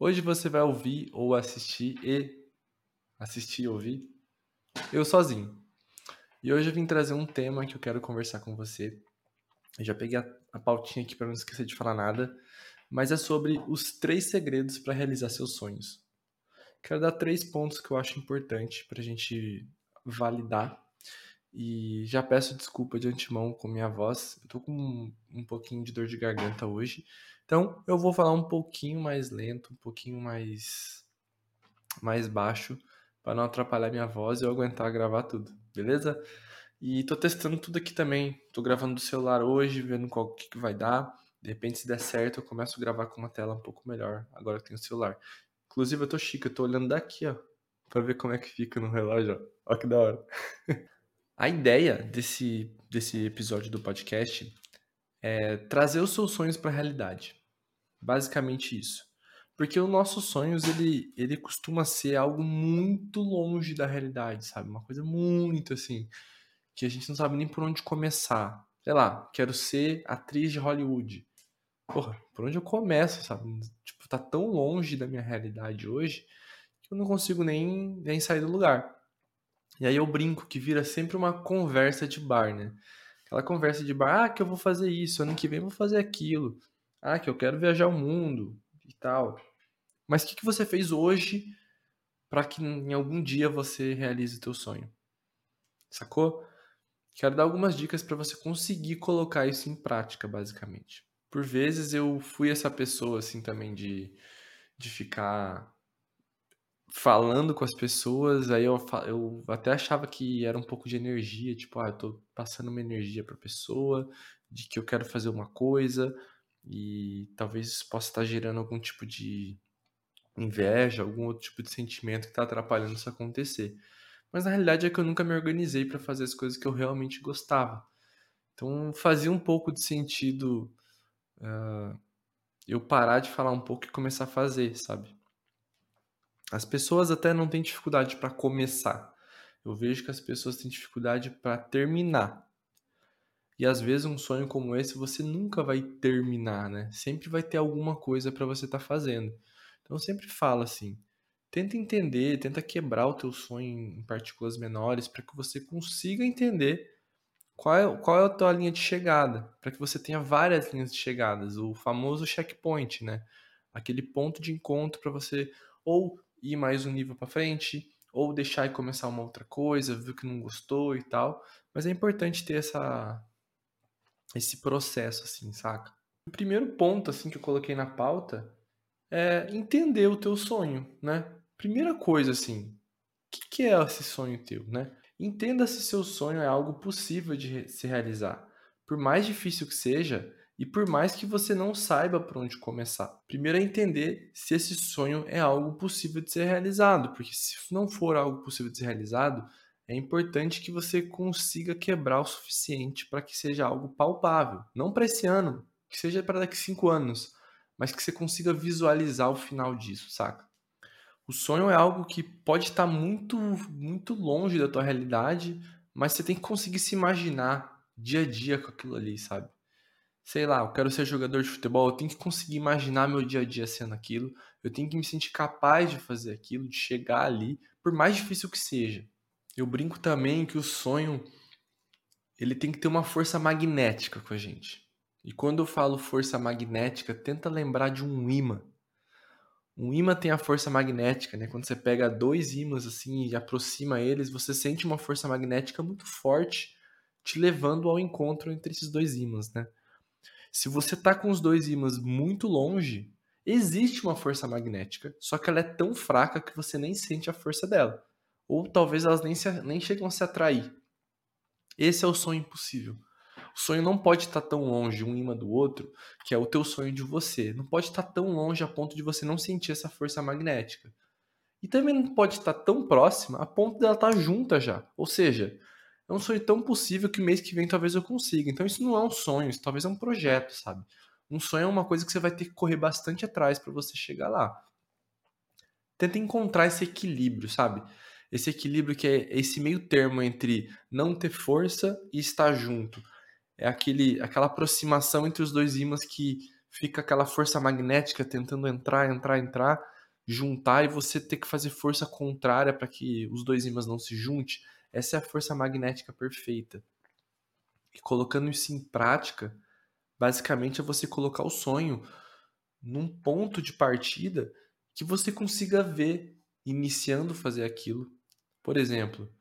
Hoje você vai ouvir ou assistir e assistir e ouvir eu sozinho. E hoje eu vim trazer um tema que eu quero conversar com você. Eu já peguei a, a pautinha aqui para não esquecer de falar nada, mas é sobre os três segredos para realizar seus sonhos. Quero dar três pontos que eu acho importante para a gente validar. E já peço desculpa de antemão com minha voz. Eu tô com um, um pouquinho de dor de garganta hoje. Então eu vou falar um pouquinho mais lento, um pouquinho mais, mais baixo, para não atrapalhar minha voz e eu aguentar gravar tudo, beleza? E tô testando tudo aqui também. Tô gravando do celular hoje, vendo qual que, que vai dar. De repente, se der certo, eu começo a gravar com uma tela um pouco melhor, agora que tenho o celular. Inclusive, eu tô chique, eu tô olhando daqui, ó, pra ver como é que fica no relógio, ó. Ó que da hora. a ideia desse, desse episódio do podcast é trazer os seus sonhos para a realidade. Basicamente isso. Porque os nossos sonhos, ele, ele costuma ser algo muito longe da realidade, sabe? Uma coisa muito assim, que a gente não sabe nem por onde começar. Sei lá, quero ser atriz de Hollywood. Porra, por onde eu começo, sabe? Tipo, tá tão longe da minha realidade hoje que eu não consigo nem, nem sair do lugar. E aí eu brinco que vira sempre uma conversa de bar, né? Aquela conversa de bar, ah, que eu vou fazer isso, ano que vem eu vou fazer aquilo. Ah, que eu quero viajar o mundo e tal. Mas o que, que você fez hoje para que em algum dia você realize o teu sonho? Sacou? Quero dar algumas dicas para você conseguir colocar isso em prática, basicamente. Por vezes eu fui essa pessoa assim também de, de ficar falando com as pessoas, aí eu, eu até achava que era um pouco de energia, tipo, ah, eu tô passando uma energia pra pessoa, de que eu quero fazer uma coisa, e talvez isso possa estar gerando algum tipo de inveja, algum outro tipo de sentimento que está atrapalhando isso acontecer. Mas na realidade é que eu nunca me organizei para fazer as coisas que eu realmente gostava. Então fazia um pouco de sentido uh, eu parar de falar um pouco e começar a fazer, sabe? As pessoas até não têm dificuldade para começar. Eu vejo que as pessoas têm dificuldade para terminar. E às vezes um sonho como esse você nunca vai terminar, né? Sempre vai ter alguma coisa para você estar tá fazendo. Então sempre falo assim, tenta entender, tenta quebrar o teu sonho em partículas menores para que você consiga entender qual é, qual é a tua linha de chegada, para que você tenha várias linhas de chegadas, o famoso checkpoint, né? Aquele ponto de encontro para você ou ir mais um nível para frente, ou deixar e começar uma outra coisa, viu que não gostou e tal. Mas é importante ter essa esse processo, assim, saca? O primeiro ponto, assim, que eu coloquei na pauta é entender o teu sonho, né? Primeira coisa, assim, o que, que é esse sonho teu, né? Entenda se seu sonho é algo possível de se realizar. Por mais difícil que seja, e por mais que você não saiba por onde começar. Primeiro é entender se esse sonho é algo possível de ser realizado, porque se não for algo possível de ser realizado, é importante que você consiga quebrar o suficiente para que seja algo palpável. Não para esse ano, que seja para daqui cinco anos, mas que você consiga visualizar o final disso, saca? O sonho é algo que pode estar muito, muito longe da tua realidade, mas você tem que conseguir se imaginar dia a dia com aquilo ali, sabe? Sei lá, eu quero ser jogador de futebol, eu tenho que conseguir imaginar meu dia a dia sendo aquilo, eu tenho que me sentir capaz de fazer aquilo, de chegar ali, por mais difícil que seja. Eu brinco também que o sonho ele tem que ter uma força magnética com a gente. E quando eu falo força magnética, tenta lembrar de um imã. Um imã tem a força magnética, né? Quando você pega dois ímãs assim e aproxima eles, você sente uma força magnética muito forte te levando ao encontro entre esses dois ímãs, né? Se você tá com os dois ímãs muito longe, existe uma força magnética, só que ela é tão fraca que você nem sente a força dela ou talvez elas nem, se, nem chegam a se atrair. Esse é o sonho impossível. O sonho não pode estar tão longe um imã do outro, que é o teu sonho de você. Não pode estar tão longe a ponto de você não sentir essa força magnética. E também não pode estar tão próxima a ponto dela estar junta já. Ou seja, é um sonho tão possível que mês que vem talvez eu consiga. Então isso não é um sonho, isso talvez é um projeto, sabe? Um sonho é uma coisa que você vai ter que correr bastante atrás para você chegar lá. Tenta encontrar esse equilíbrio, sabe? Esse equilíbrio que é esse meio termo entre não ter força e estar junto. É aquele, aquela aproximação entre os dois ímãs que fica aquela força magnética tentando entrar, entrar, entrar, juntar e você ter que fazer força contrária para que os dois ímãs não se juntem. Essa é a força magnética perfeita. E colocando isso em prática, basicamente é você colocar o sonho num ponto de partida que você consiga ver iniciando fazer aquilo. Por exemplo,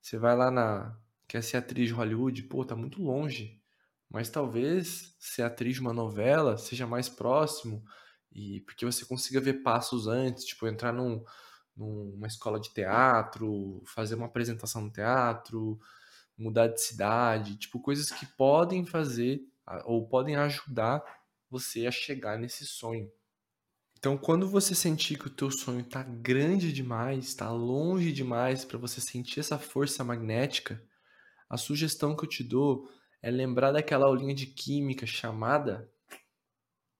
você vai lá na quer ser atriz de Hollywood, pô, tá muito longe. Mas talvez ser atriz de uma novela seja mais próximo e porque você consiga ver passos antes, tipo entrar num, numa escola de teatro, fazer uma apresentação no teatro, mudar de cidade, tipo coisas que podem fazer ou podem ajudar você a chegar nesse sonho. Então, quando você sentir que o teu sonho está grande demais, está longe demais para você sentir essa força magnética, a sugestão que eu te dou é lembrar daquela aulinha de química chamada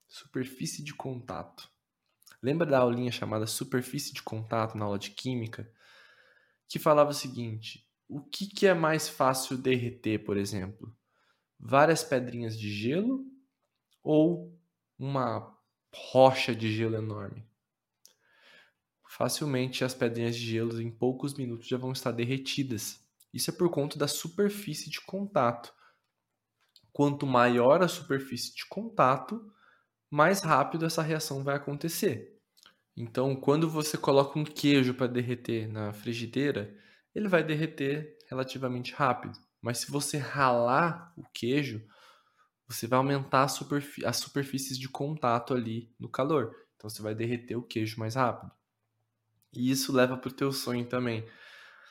superfície de contato. Lembra da aulinha chamada superfície de contato na aula de química? Que falava o seguinte: o que, que é mais fácil derreter, por exemplo? Várias pedrinhas de gelo ou uma rocha de gelo enorme? Facilmente as pedrinhas de gelo em poucos minutos já vão estar derretidas. Isso é por conta da superfície de contato. Quanto maior a superfície de contato, mais rápido essa reação vai acontecer. Então, quando você coloca um queijo para derreter na frigideira, ele vai derreter relativamente rápido. Mas se você ralar o queijo, você vai aumentar as superfícies de contato ali no calor. Então você vai derreter o queijo mais rápido. E isso leva para o teu sonho também.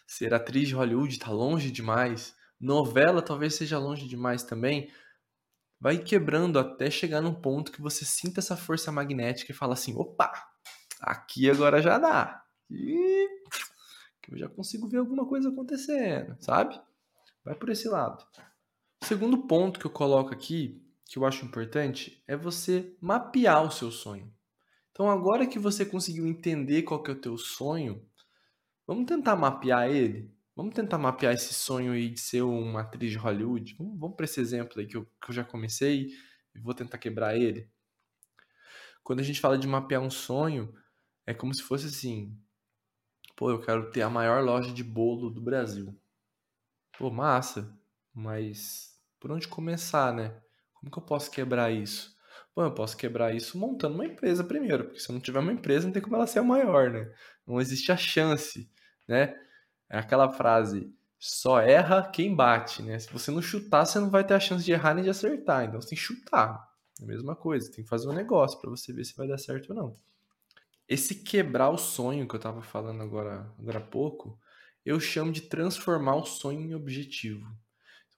Ser atriz de Hollywood está longe demais. Novela talvez seja longe demais também. Vai quebrando até chegar num ponto que você sinta essa força magnética e fala assim: opa, aqui agora já dá. E eu já consigo ver alguma coisa acontecendo, sabe? Vai por esse lado. Segundo ponto que eu coloco aqui, que eu acho importante, é você mapear o seu sonho. Então, agora que você conseguiu entender qual que é o teu sonho, vamos tentar mapear ele? Vamos tentar mapear esse sonho aí de ser uma atriz de Hollywood? Vamos, vamos para esse exemplo aí que eu, que eu já comecei e vou tentar quebrar ele. Quando a gente fala de mapear um sonho, é como se fosse assim: pô, eu quero ter a maior loja de bolo do Brasil. Pô, massa, mas por onde começar, né? Como que eu posso quebrar isso? Bom, eu posso quebrar isso montando uma empresa primeiro, porque se eu não tiver uma empresa, não tem como ela ser a maior, né? Não existe a chance, né? É aquela frase, só erra quem bate, né? Se você não chutar, você não vai ter a chance de errar nem de acertar. Então você tem que chutar. É a mesma coisa, tem que fazer um negócio para você ver se vai dar certo ou não. Esse quebrar o sonho que eu tava falando agora, agora há pouco, eu chamo de transformar o sonho em objetivo.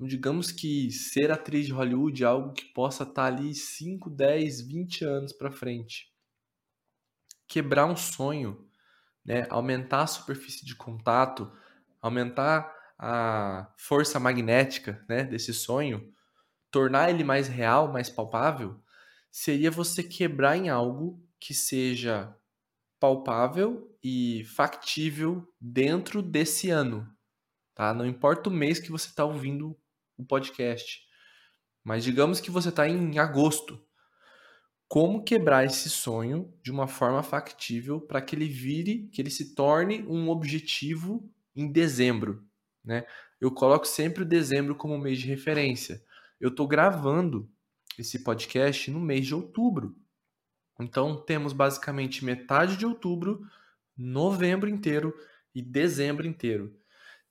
Então, digamos que ser atriz de Hollywood é algo que possa estar tá ali 5, 10, 20 anos para frente. Quebrar um sonho, né? aumentar a superfície de contato, aumentar a força magnética né? desse sonho, tornar ele mais real, mais palpável, seria você quebrar em algo que seja palpável e factível dentro desse ano. Tá? Não importa o mês que você está ouvindo o podcast. Mas digamos que você está em agosto. Como quebrar esse sonho de uma forma factível para que ele vire, que ele se torne um objetivo em dezembro, né? Eu coloco sempre o dezembro como mês de referência. Eu estou gravando esse podcast no mês de outubro. Então temos basicamente metade de outubro, novembro inteiro e dezembro inteiro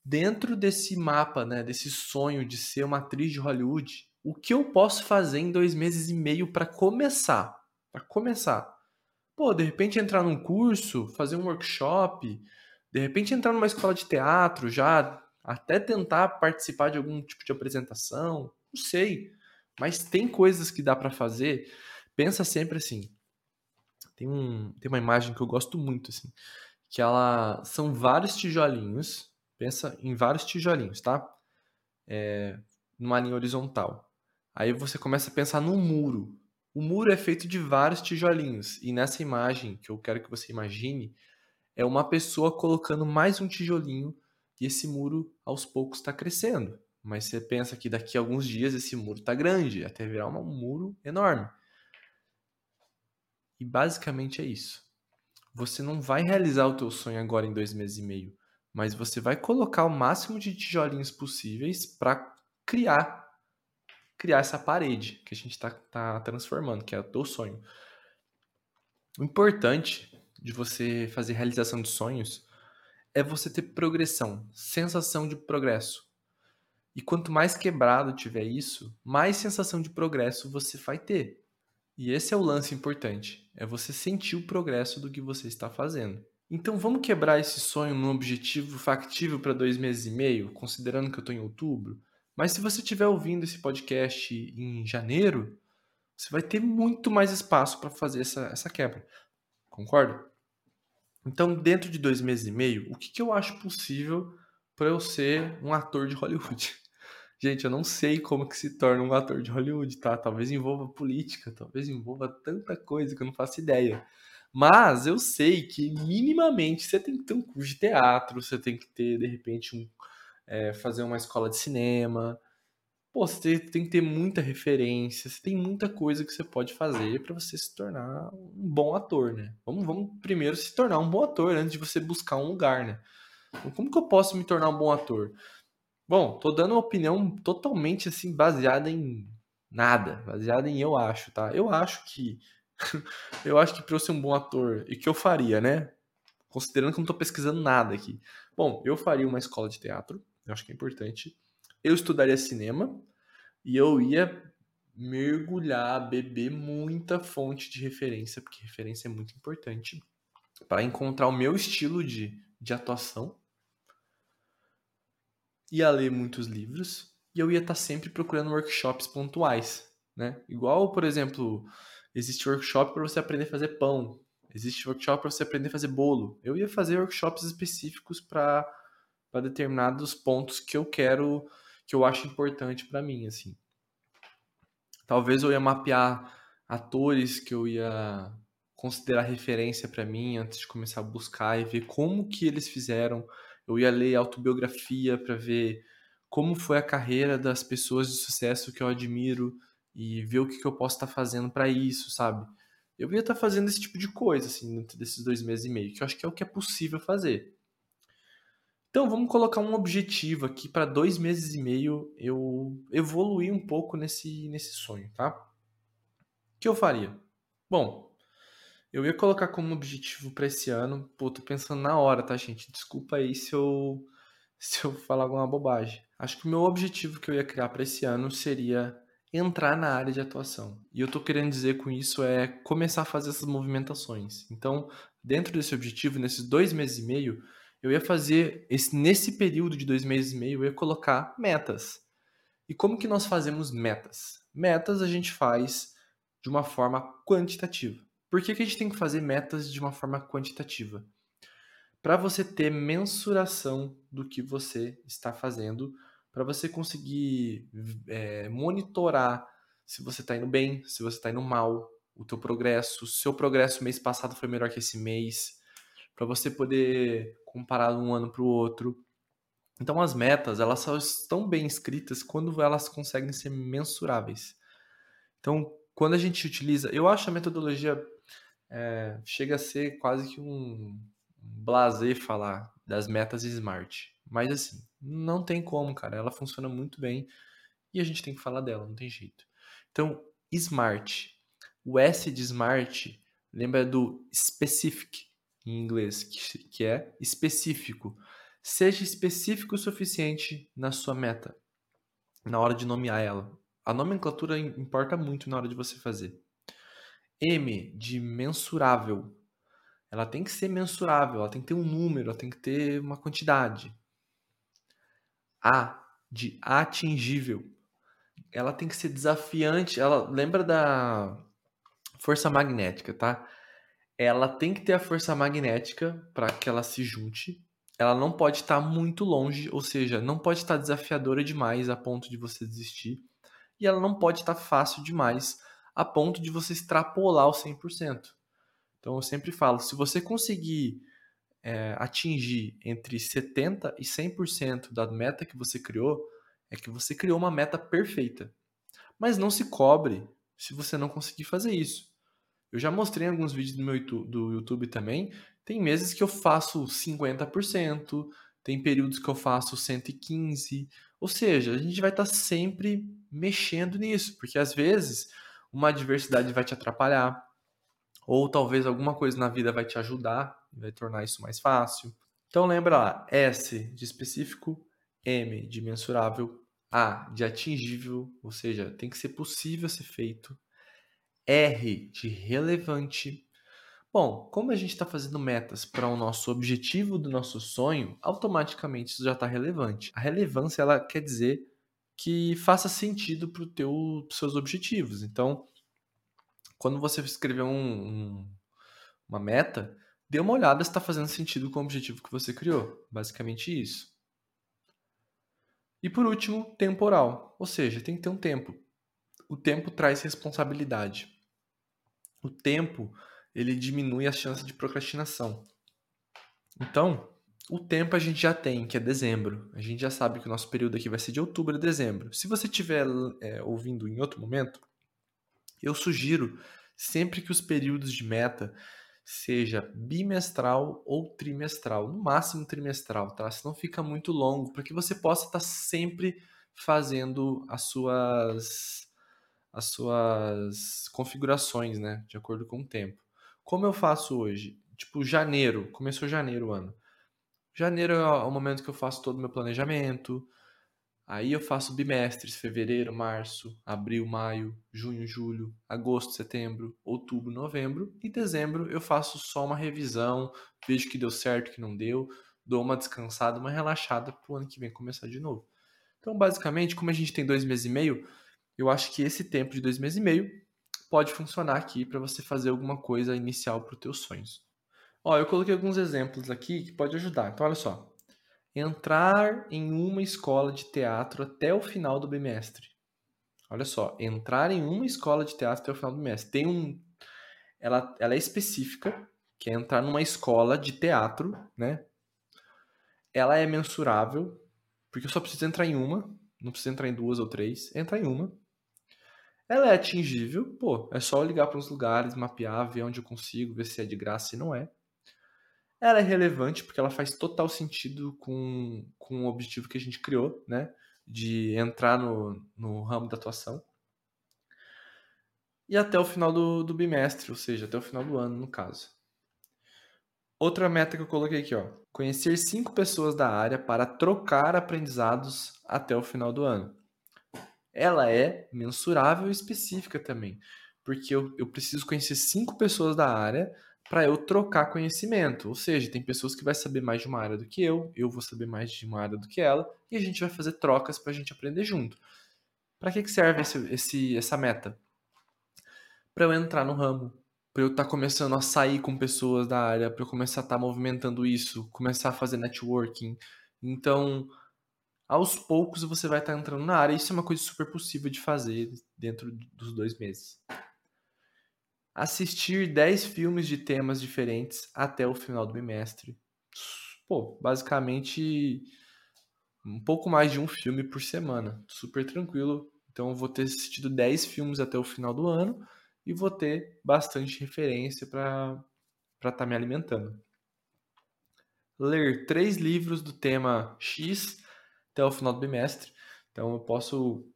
dentro desse mapa, né, desse sonho de ser uma atriz de Hollywood, o que eu posso fazer em dois meses e meio para começar? Para começar. Pô, de repente entrar num curso, fazer um workshop, de repente entrar numa escola de teatro já, até tentar participar de algum tipo de apresentação, não sei. Mas tem coisas que dá para fazer. Pensa sempre assim. Tem, um, tem uma imagem que eu gosto muito, assim, que ela são vários tijolinhos Pensa em vários tijolinhos, tá? É, numa linha horizontal. Aí você começa a pensar num muro. O muro é feito de vários tijolinhos. E nessa imagem que eu quero que você imagine, é uma pessoa colocando mais um tijolinho e esse muro aos poucos está crescendo. Mas você pensa que daqui a alguns dias esse muro está grande, até virar um muro enorme. E basicamente é isso. Você não vai realizar o teu sonho agora em dois meses e meio, mas você vai colocar o máximo de tijolinhos possíveis para criar criar essa parede que a gente está tá transformando, que é o teu sonho. O importante de você fazer realização de sonhos é você ter progressão, sensação de progresso. E quanto mais quebrado tiver isso, mais sensação de progresso você vai ter. E esse é o lance importante, é você sentir o progresso do que você está fazendo. Então vamos quebrar esse sonho num objetivo factível para dois meses e meio, considerando que eu estou em outubro. Mas se você estiver ouvindo esse podcast em janeiro, você vai ter muito mais espaço para fazer essa, essa quebra. Concorda? Então, dentro de dois meses e meio, o que, que eu acho possível para eu ser um ator de Hollywood? Gente, eu não sei como que se torna um ator de Hollywood, tá? Talvez envolva política, talvez envolva tanta coisa que eu não faço ideia. Mas eu sei que minimamente você tem que ter um curso de teatro, você tem que ter, de repente, um, é, fazer uma escola de cinema. Pô, você tem que ter muita referência, você tem muita coisa que você pode fazer para você se tornar um bom ator, né? Vamos, vamos primeiro se tornar um bom ator antes de você buscar um lugar, né? Então, como que eu posso me tornar um bom ator? Bom, tô dando uma opinião totalmente assim baseada em nada, baseada em eu acho, tá? Eu acho que eu acho que para eu ser um bom ator e que eu faria, né? Considerando que eu não tô pesquisando nada aqui. Bom, eu faria uma escola de teatro, eu acho que é importante. Eu estudaria cinema e eu ia mergulhar, beber muita fonte de referência, porque referência é muito importante para encontrar o meu estilo de, de atuação ia ler muitos livros e eu ia estar tá sempre procurando workshops pontuais, né? Igual, por exemplo, existe workshop para você aprender a fazer pão, existe workshop para você aprender a fazer bolo. Eu ia fazer workshops específicos para determinados pontos que eu quero, que eu acho importante para mim, assim. Talvez eu ia mapear atores que eu ia considerar referência para mim antes de começar a buscar e ver como que eles fizeram eu ia ler autobiografia para ver como foi a carreira das pessoas de sucesso que eu admiro e ver o que, que eu posso estar tá fazendo para isso, sabe? Eu ia estar tá fazendo esse tipo de coisa, assim, dentro desses dois meses e meio, que eu acho que é o que é possível fazer. Então, vamos colocar um objetivo aqui para dois meses e meio eu evoluir um pouco nesse, nesse sonho, tá? O que eu faria? Bom, eu ia colocar como objetivo para esse ano. Pô, tô pensando na hora, tá, gente? Desculpa aí se eu se eu falar alguma bobagem. Acho que o meu objetivo que eu ia criar para esse ano seria entrar na área de atuação. E eu tô querendo dizer com isso é começar a fazer essas movimentações. Então, dentro desse objetivo, nesses dois meses e meio, eu ia fazer esse nesse período de dois meses e meio, eu ia colocar metas. E como que nós fazemos metas? Metas a gente faz de uma forma quantitativa. Por que, que a gente tem que fazer metas de uma forma quantitativa? Para você ter mensuração do que você está fazendo, para você conseguir é, monitorar se você está indo bem, se você está indo mal, o teu progresso, se o seu progresso mês passado foi melhor que esse mês, para você poder comparar um ano para o outro. Então as metas, elas só estão bem escritas quando elas conseguem ser mensuráveis. Então, quando a gente utiliza, eu acho a metodologia é, chega a ser quase que um blazer falar das metas smart. Mas assim, não tem como, cara. Ela funciona muito bem e a gente tem que falar dela, não tem jeito. Então, smart. O S de smart lembra do specific em inglês, que, que é específico. Seja específico o suficiente na sua meta, na hora de nomear ela. A nomenclatura importa muito na hora de você fazer. M de mensurável. Ela tem que ser mensurável, ela tem que ter um número, ela tem que ter uma quantidade. A de atingível. Ela tem que ser desafiante. Ela lembra da força magnética, tá? Ela tem que ter a força magnética para que ela se junte. Ela não pode estar muito longe, ou seja, não pode estar desafiadora demais a ponto de você desistir. E ela não pode estar fácil demais a ponto de você extrapolar o 100%. Então eu sempre falo, se você conseguir é, atingir entre 70% e 100% da meta que você criou, é que você criou uma meta perfeita. Mas não se cobre se você não conseguir fazer isso. Eu já mostrei alguns vídeos do meu YouTube, do YouTube também. Tem meses que eu faço 50%, tem períodos que eu faço 115%. Ou seja, a gente vai estar tá sempre mexendo nisso, porque às vezes uma adversidade vai te atrapalhar, ou talvez alguma coisa na vida vai te ajudar, vai tornar isso mais fácil. Então lembra lá, S de específico, M de mensurável, A de atingível, ou seja, tem que ser possível ser feito. R de relevante. Bom, como a gente está fazendo metas para o nosso objetivo do nosso sonho, automaticamente isso já está relevante. A relevância ela quer dizer que faça sentido para os seus objetivos. Então, quando você escrever um, um, uma meta, dê uma olhada se está fazendo sentido com o objetivo que você criou. Basicamente isso. E por último, temporal, ou seja, tem que ter um tempo. O tempo traz responsabilidade. O tempo ele diminui a chance de procrastinação. Então, o tempo a gente já tem, que é dezembro. A gente já sabe que o nosso período aqui vai ser de outubro a dezembro. Se você estiver é, ouvindo em outro momento, eu sugiro sempre que os períodos de meta seja bimestral ou trimestral, no máximo trimestral, tá? Senão fica muito longo, para que você possa estar tá sempre fazendo as suas as suas configurações, né, de acordo com o tempo. Como eu faço hoje? Tipo, janeiro, começou janeiro o ano. Janeiro é o momento que eu faço todo o meu planejamento. Aí eu faço bimestres, fevereiro, março, abril, maio, junho, julho, agosto, setembro, outubro, novembro. E dezembro eu faço só uma revisão, vejo que deu certo, que não deu, dou uma descansada, uma relaxada para o ano que vem começar de novo. Então, basicamente, como a gente tem dois meses e meio, eu acho que esse tempo de dois meses e meio pode funcionar aqui para você fazer alguma coisa inicial para os teus sonhos. Ó, eu coloquei alguns exemplos aqui que pode ajudar. Então, olha só. Entrar em uma escola de teatro até o final do bimestre. Olha só, entrar em uma escola de teatro até o final do bimestre. Tem um. Ela, ela é específica, que é entrar numa escola de teatro, né? Ela é mensurável, porque eu só preciso entrar em uma, não preciso entrar em duas ou três, entrar em uma. Ela é atingível, pô, é só ligar para os lugares, mapear, ver onde eu consigo, ver se é de graça e não é. Ela é relevante porque ela faz total sentido com, com o objetivo que a gente criou, né? De entrar no, no ramo da atuação. E até o final do, do bimestre, ou seja, até o final do ano, no caso. Outra meta que eu coloquei aqui, ó. Conhecer cinco pessoas da área para trocar aprendizados até o final do ano ela é mensurável e específica também. Porque eu, eu preciso conhecer cinco pessoas da área para eu trocar conhecimento. Ou seja, tem pessoas que vai saber mais de uma área do que eu, eu vou saber mais de uma área do que ela, e a gente vai fazer trocas para a gente aprender junto. Para que, que serve esse, esse, essa meta? Para eu entrar no ramo, para eu estar tá começando a sair com pessoas da área, para eu começar a estar tá movimentando isso, começar a fazer networking. Então, aos poucos você vai estar entrando na área. Isso é uma coisa super possível de fazer dentro dos dois meses. Assistir 10 filmes de temas diferentes até o final do bimestre. Pô, basicamente um pouco mais de um filme por semana. Super tranquilo. Então vou ter assistido 10 filmes até o final do ano e vou ter bastante referência para estar tá me alimentando. Ler três livros do tema X até o final do bimestre. Então eu posso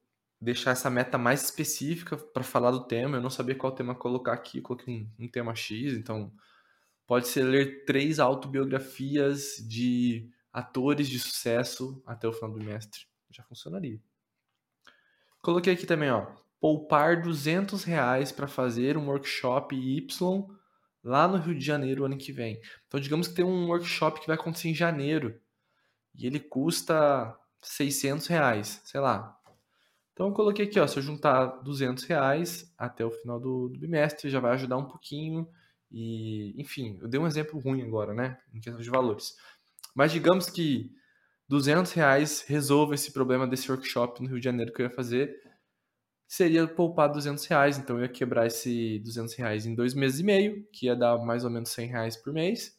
deixar essa meta mais específica para falar do tema. Eu não sabia qual tema colocar aqui, coloquei um, um, tema X, então pode ser ler três autobiografias de atores de sucesso até o final do bimestre. Já funcionaria. Coloquei aqui também, ó, poupar 200 reais para fazer um workshop Y lá no Rio de Janeiro ano que vem. Então digamos que tem um workshop que vai acontecer em janeiro e ele custa 600 reais, sei lá. Então eu coloquei aqui, ó, se eu juntar 200 reais até o final do, do bimestre, já vai ajudar um pouquinho. E, enfim, eu dei um exemplo ruim agora, né, em questão de valores. Mas digamos que 200 reais resolva esse problema desse workshop no Rio de Janeiro que eu ia fazer, seria poupar 200 reais. Então eu ia quebrar esse 200 reais em dois meses e meio, que ia dar mais ou menos 100 reais por mês.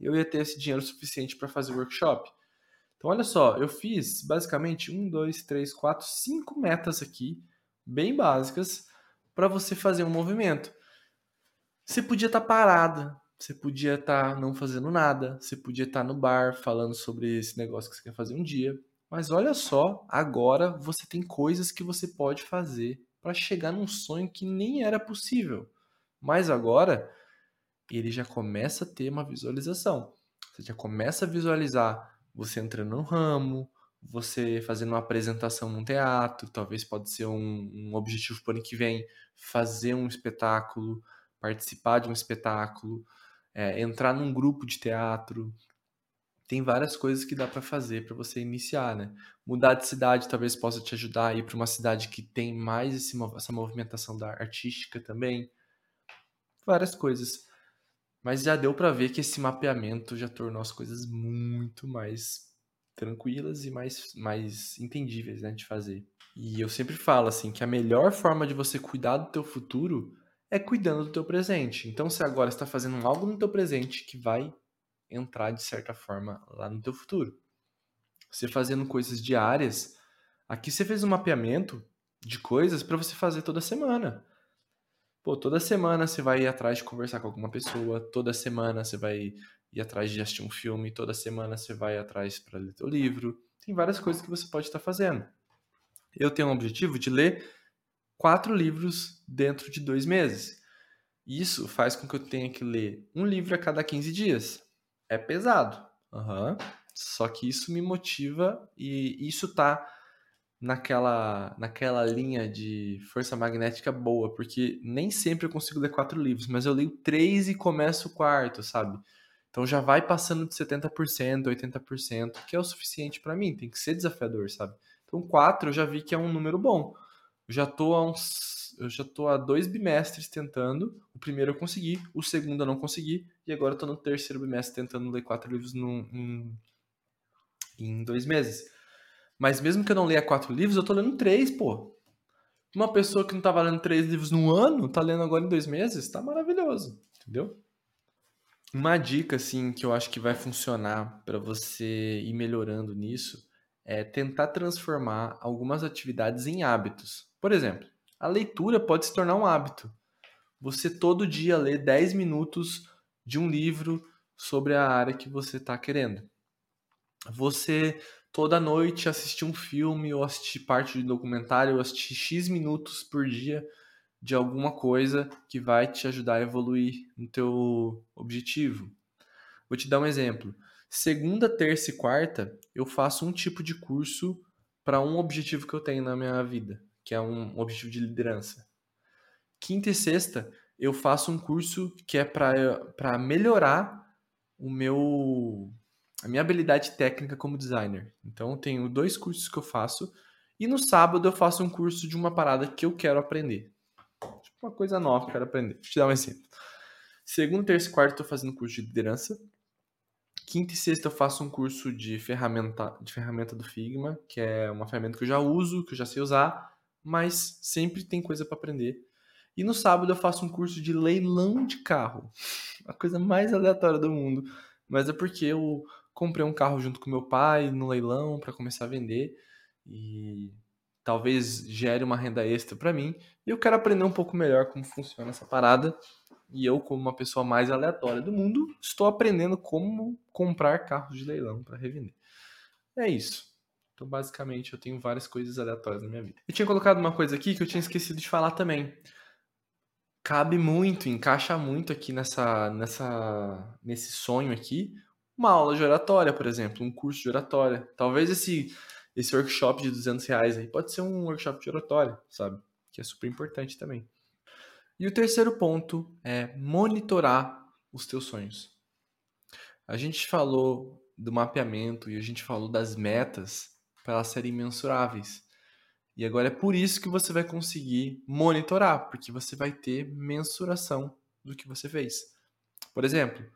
Eu ia ter esse dinheiro suficiente para fazer o workshop. Então, olha só, eu fiz basicamente um, dois, três, quatro, cinco metas aqui, bem básicas, para você fazer um movimento. Você podia estar tá parada, você podia estar tá não fazendo nada, você podia estar tá no bar falando sobre esse negócio que você quer fazer um dia. Mas olha só, agora você tem coisas que você pode fazer para chegar num sonho que nem era possível. Mas agora ele já começa a ter uma visualização. Você já começa a visualizar você entrando no ramo, você fazendo uma apresentação num teatro, talvez pode ser um, um objetivo para o ano que vem, fazer um espetáculo, participar de um espetáculo, é, entrar num grupo de teatro. Tem várias coisas que dá para fazer para você iniciar, né? Mudar de cidade talvez possa te ajudar a ir para uma cidade que tem mais esse, essa movimentação da artística também. Várias coisas. Mas já deu para ver que esse mapeamento já tornou as coisas muito mais tranquilas e mais, mais entendíveis né, de fazer. E eu sempre falo assim que a melhor forma de você cuidar do teu futuro é cuidando do teu presente. Então, se agora está fazendo algo no teu presente que vai entrar de certa forma lá no teu futuro. Você fazendo coisas diárias, aqui você fez um mapeamento de coisas para você fazer toda semana. Pô, toda semana você vai ir atrás de conversar com alguma pessoa, toda semana você vai ir atrás de assistir um filme, toda semana você vai atrás para ler teu livro. Tem várias coisas que você pode estar fazendo. Eu tenho um objetivo de ler quatro livros dentro de dois meses. Isso faz com que eu tenha que ler um livro a cada 15 dias. É pesado. Uhum. Só que isso me motiva e isso tá naquela, naquela linha de força magnética boa, porque nem sempre eu consigo ler quatro livros, mas eu leio três e começo o quarto, sabe? Então já vai passando de 70%, 80%, que é o suficiente para mim, tem que ser desafiador, sabe? Então quatro eu já vi que é um número bom. Eu já tô há uns, eu já tô há dois bimestres tentando. O primeiro eu consegui, o segundo eu não consegui, e agora eu tô no terceiro bimestre tentando ler quatro livros num, em, em dois meses. Mas mesmo que eu não leia quatro livros, eu tô lendo três, pô. Uma pessoa que não tava lendo três livros no ano, tá lendo agora em dois meses, tá maravilhoso, entendeu? Uma dica, assim, que eu acho que vai funcionar para você ir melhorando nisso é tentar transformar algumas atividades em hábitos. Por exemplo, a leitura pode se tornar um hábito. Você todo dia lê 10 minutos de um livro sobre a área que você está querendo. Você toda noite assistir um filme ou assistir parte de um documentário ou assistir X minutos por dia de alguma coisa que vai te ajudar a evoluir no teu objetivo. Vou te dar um exemplo. Segunda, terça e quarta, eu faço um tipo de curso para um objetivo que eu tenho na minha vida, que é um objetivo de liderança. Quinta e sexta, eu faço um curso que é para melhorar o meu a minha habilidade técnica como designer. Então, eu tenho dois cursos que eu faço e no sábado eu faço um curso de uma parada que eu quero aprender. Tipo, uma coisa nova que eu quero aprender. Vou te dar um exemplo. Segundo, terça e quarto eu tô fazendo curso de liderança. Quinta e sexta eu faço um curso de ferramenta, de ferramenta do Figma, que é uma ferramenta que eu já uso, que eu já sei usar, mas sempre tem coisa para aprender. E no sábado eu faço um curso de leilão de carro. A coisa mais aleatória do mundo. Mas é porque eu comprei um carro junto com meu pai no leilão para começar a vender e talvez gere uma renda extra para mim. E eu quero aprender um pouco melhor como funciona essa parada. E eu, como uma pessoa mais aleatória do mundo, estou aprendendo como comprar carros de leilão para revender. É isso. Então, basicamente, eu tenho várias coisas aleatórias na minha vida. Eu tinha colocado uma coisa aqui que eu tinha esquecido de falar também. Cabe muito, encaixa muito aqui nessa, nessa, nesse sonho aqui, uma aula de oratória, por exemplo, um curso de oratória. Talvez esse, esse workshop de 200 reais aí pode ser um workshop de oratória, sabe? Que é super importante também. E o terceiro ponto é monitorar os teus sonhos. A gente falou do mapeamento e a gente falou das metas para elas serem mensuráveis. E agora é por isso que você vai conseguir monitorar, porque você vai ter mensuração do que você fez. Por exemplo,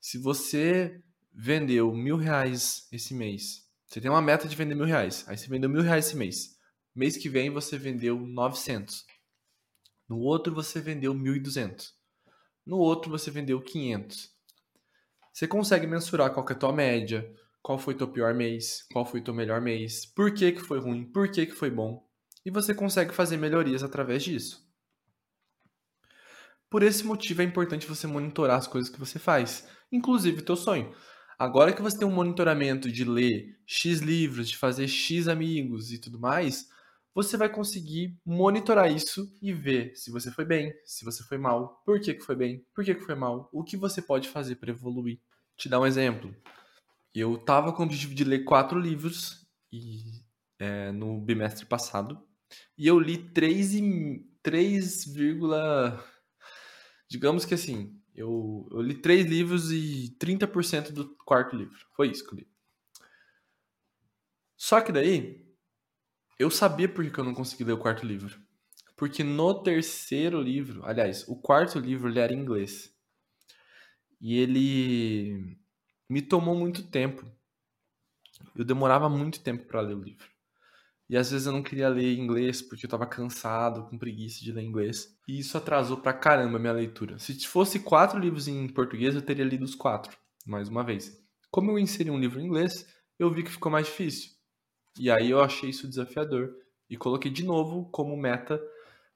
se você vendeu mil reais esse mês. Você tem uma meta de vender mil reais. Aí você vendeu mil reais esse mês. Mês que vem você vendeu 900. No outro você vendeu 1.200. No outro você vendeu 500. Você consegue mensurar qual é a tua média, qual foi teu pior mês, qual foi teu melhor mês, por que, que foi ruim, por que, que foi bom. E você consegue fazer melhorias através disso. Por esse motivo é importante você monitorar as coisas que você faz, inclusive teu sonho. Agora que você tem um monitoramento de ler X livros, de fazer X amigos e tudo mais, você vai conseguir monitorar isso e ver se você foi bem, se você foi mal, por que, que foi bem, por que, que foi mal, o que você pode fazer para evoluir. Te dar um exemplo. Eu tava com o objetivo de ler quatro livros e, é, no bimestre passado e eu li 3, e, 3, digamos que assim, eu, eu li três livros e 30% do quarto livro. Foi isso que eu li. Só que daí, eu sabia por que eu não consegui ler o quarto livro. Porque no terceiro livro, aliás, o quarto livro ele era em inglês. E ele me tomou muito tempo. Eu demorava muito tempo para ler o livro. E às vezes eu não queria ler inglês porque eu tava cansado, com preguiça de ler inglês. E isso atrasou pra caramba a minha leitura. Se fosse quatro livros em português, eu teria lido os quatro, mais uma vez. Como eu inseri um livro em inglês, eu vi que ficou mais difícil. E aí eu achei isso desafiador e coloquei de novo como meta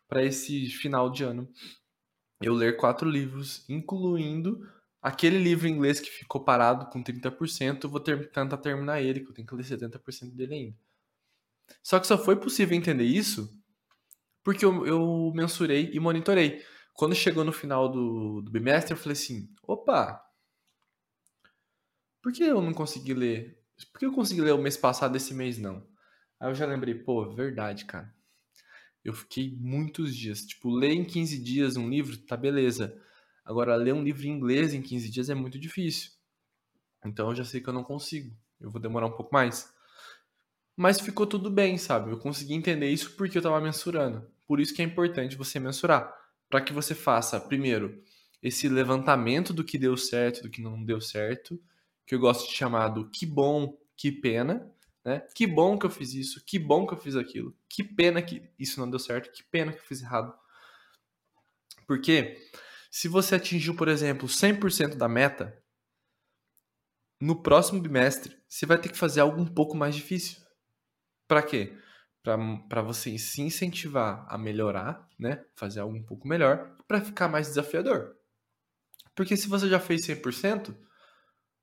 para esse final de ano eu ler quatro livros, incluindo aquele livro em inglês que ficou parado com 30%, eu vou ter, tentar terminar ele, que eu tenho que ler 70% dele ainda. Só que só foi possível entender isso porque eu, eu mensurei e monitorei. Quando chegou no final do, do bimestre, eu falei assim: opa, por que eu não consegui ler? Por que eu consegui ler o mês passado esse mês não? Aí eu já lembrei, pô, verdade, cara. Eu fiquei muitos dias. Tipo, ler em 15 dias um livro, tá beleza. Agora, ler um livro em inglês em 15 dias é muito difícil. Então eu já sei que eu não consigo. Eu vou demorar um pouco mais. Mas ficou tudo bem, sabe? Eu consegui entender isso porque eu estava mensurando. Por isso que é importante você mensurar. Para que você faça, primeiro, esse levantamento do que deu certo, do que não deu certo, que eu gosto de chamar do que bom, que pena, né? Que bom que eu fiz isso, que bom que eu fiz aquilo, que pena que isso não deu certo, que pena que eu fiz errado. Porque se você atingiu, por exemplo, 100% da meta, no próximo bimestre você vai ter que fazer algo um pouco mais difícil. Para quê? Para você se incentivar a melhorar, né? Fazer algo um pouco melhor, para ficar mais desafiador. Porque se você já fez 100%,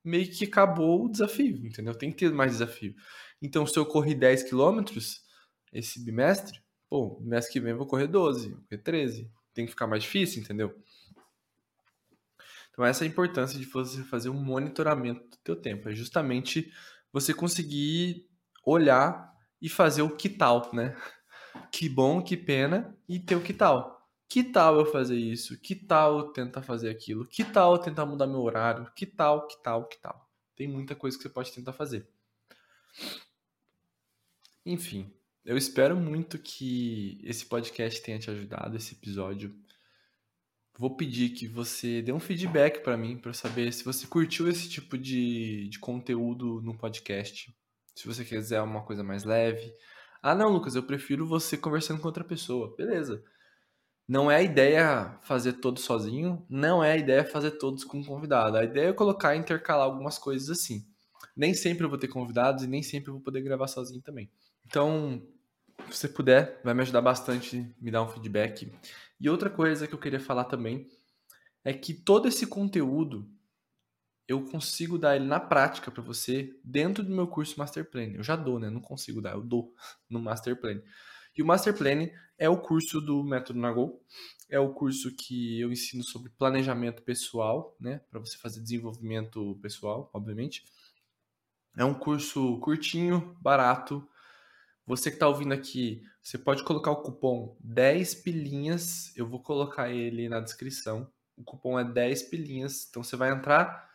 meio que acabou o desafio, entendeu? Tem que ter mais desafio. Então, se eu corri 10 quilômetros esse bimestre, pô, mês que vem eu vou correr 12, vou correr 13. Tem que ficar mais difícil, entendeu? Então, essa é a importância de você fazer um monitoramento do teu tempo. É justamente você conseguir olhar e fazer o que tal, né? Que bom, que pena e ter o que tal. Que tal eu fazer isso? Que tal eu tentar fazer aquilo? Que tal eu tentar mudar meu horário? Que tal, que tal, que tal? Tem muita coisa que você pode tentar fazer. Enfim, eu espero muito que esse podcast tenha te ajudado, esse episódio. Vou pedir que você dê um feedback para mim, para saber se você curtiu esse tipo de, de conteúdo no podcast. Se você quiser uma coisa mais leve. Ah, não, Lucas, eu prefiro você conversando com outra pessoa. Beleza. Não é a ideia fazer todos sozinho, não é a ideia fazer todos com convidado. A ideia é colocar e intercalar algumas coisas assim. Nem sempre eu vou ter convidados e nem sempre eu vou poder gravar sozinho também. Então, se você puder, vai me ajudar bastante, me dar um feedback. E outra coisa que eu queria falar também é que todo esse conteúdo eu consigo dar ele na prática para você dentro do meu curso Master Plan. Eu já dou, né? Não consigo dar, eu dou no Master Plan. E o Master Plan é o curso do Método Nagol. É o curso que eu ensino sobre planejamento pessoal, né? Para você fazer desenvolvimento pessoal, obviamente. É um curso curtinho, barato. Você que está ouvindo aqui, você pode colocar o cupom 10 pilinhas. Eu vou colocar ele na descrição. O cupom é 10 pilinhas. Então você vai entrar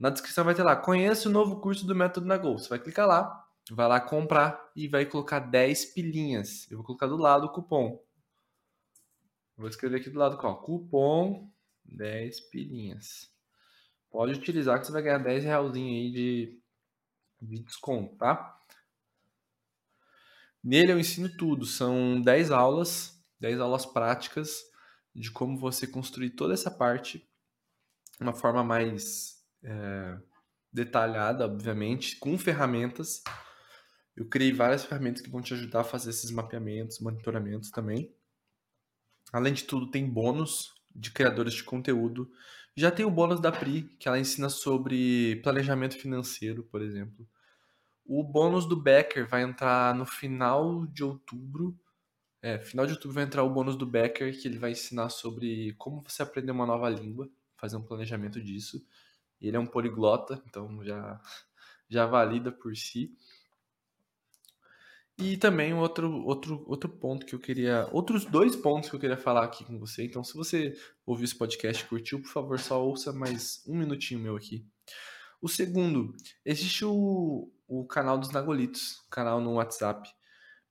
na descrição vai ter lá, conheça o novo curso do Método na Gol. Você vai clicar lá, vai lá comprar e vai colocar 10 pilinhas. Eu vou colocar do lado o cupom. Vou escrever aqui do lado, ó, cupom 10 pilinhas. Pode utilizar que você vai ganhar 10 realzinho aí de, de desconto, tá? Nele eu ensino tudo, são 10 aulas, 10 aulas práticas de como você construir toda essa parte uma forma mais é, detalhada, obviamente, com ferramentas. Eu criei várias ferramentas que vão te ajudar a fazer esses mapeamentos, monitoramentos também. Além de tudo, tem bônus de criadores de conteúdo. Já tem o bônus da Pri, que ela ensina sobre planejamento financeiro, por exemplo. O bônus do Becker vai entrar no final de outubro. É, final de outubro vai entrar o bônus do Becker, que ele vai ensinar sobre como você aprender uma nova língua, fazer um planejamento disso. Ele é um poliglota, então já, já valida por si. E também outro, outro, outro ponto que eu queria. Outros dois pontos que eu queria falar aqui com você. Então, se você ouviu esse podcast e curtiu, por favor, só ouça mais um minutinho meu aqui. O segundo, existe o, o canal dos Nagolitos, canal no WhatsApp.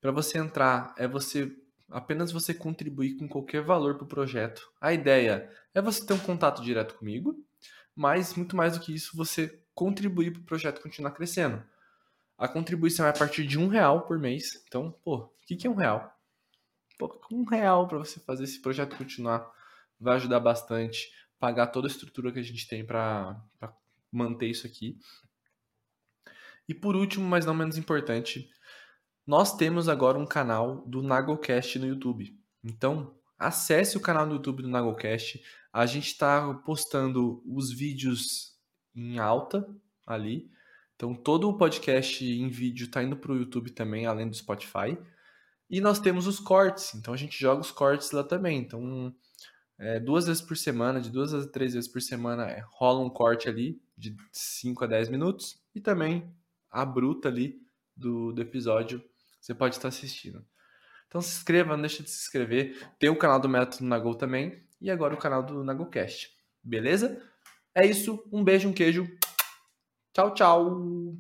Para você entrar, é você apenas você contribuir com qualquer valor para o projeto. A ideia é você ter um contato direto comigo, mas muito mais do que isso, você contribuir para o projeto continuar crescendo. A contribuição é a partir de um real por mês. Então, pô, o que, que é um real? Pô, um real para você fazer esse projeto continuar vai ajudar bastante. Pagar toda a estrutura que a gente tem para manter isso aqui. E por último, mas não menos importante, nós temos agora um canal do Nagocast no YouTube. Então, acesse o canal do YouTube do Nagocast. A gente está postando os vídeos em alta ali. Então, todo o podcast em vídeo está indo para o YouTube também, além do Spotify. E nós temos os cortes, então a gente joga os cortes lá também. Então, é, duas vezes por semana, de duas a três vezes por semana, é, rola um corte ali de 5 a 10 minutos. E também a bruta ali do, do episódio você pode estar assistindo. Então se inscreva, não deixe de se inscrever. Tem o canal do Método Nagol também. E agora o canal do Nagolcast. Beleza? É isso. Um beijo, um queijo. Tchau, tchau.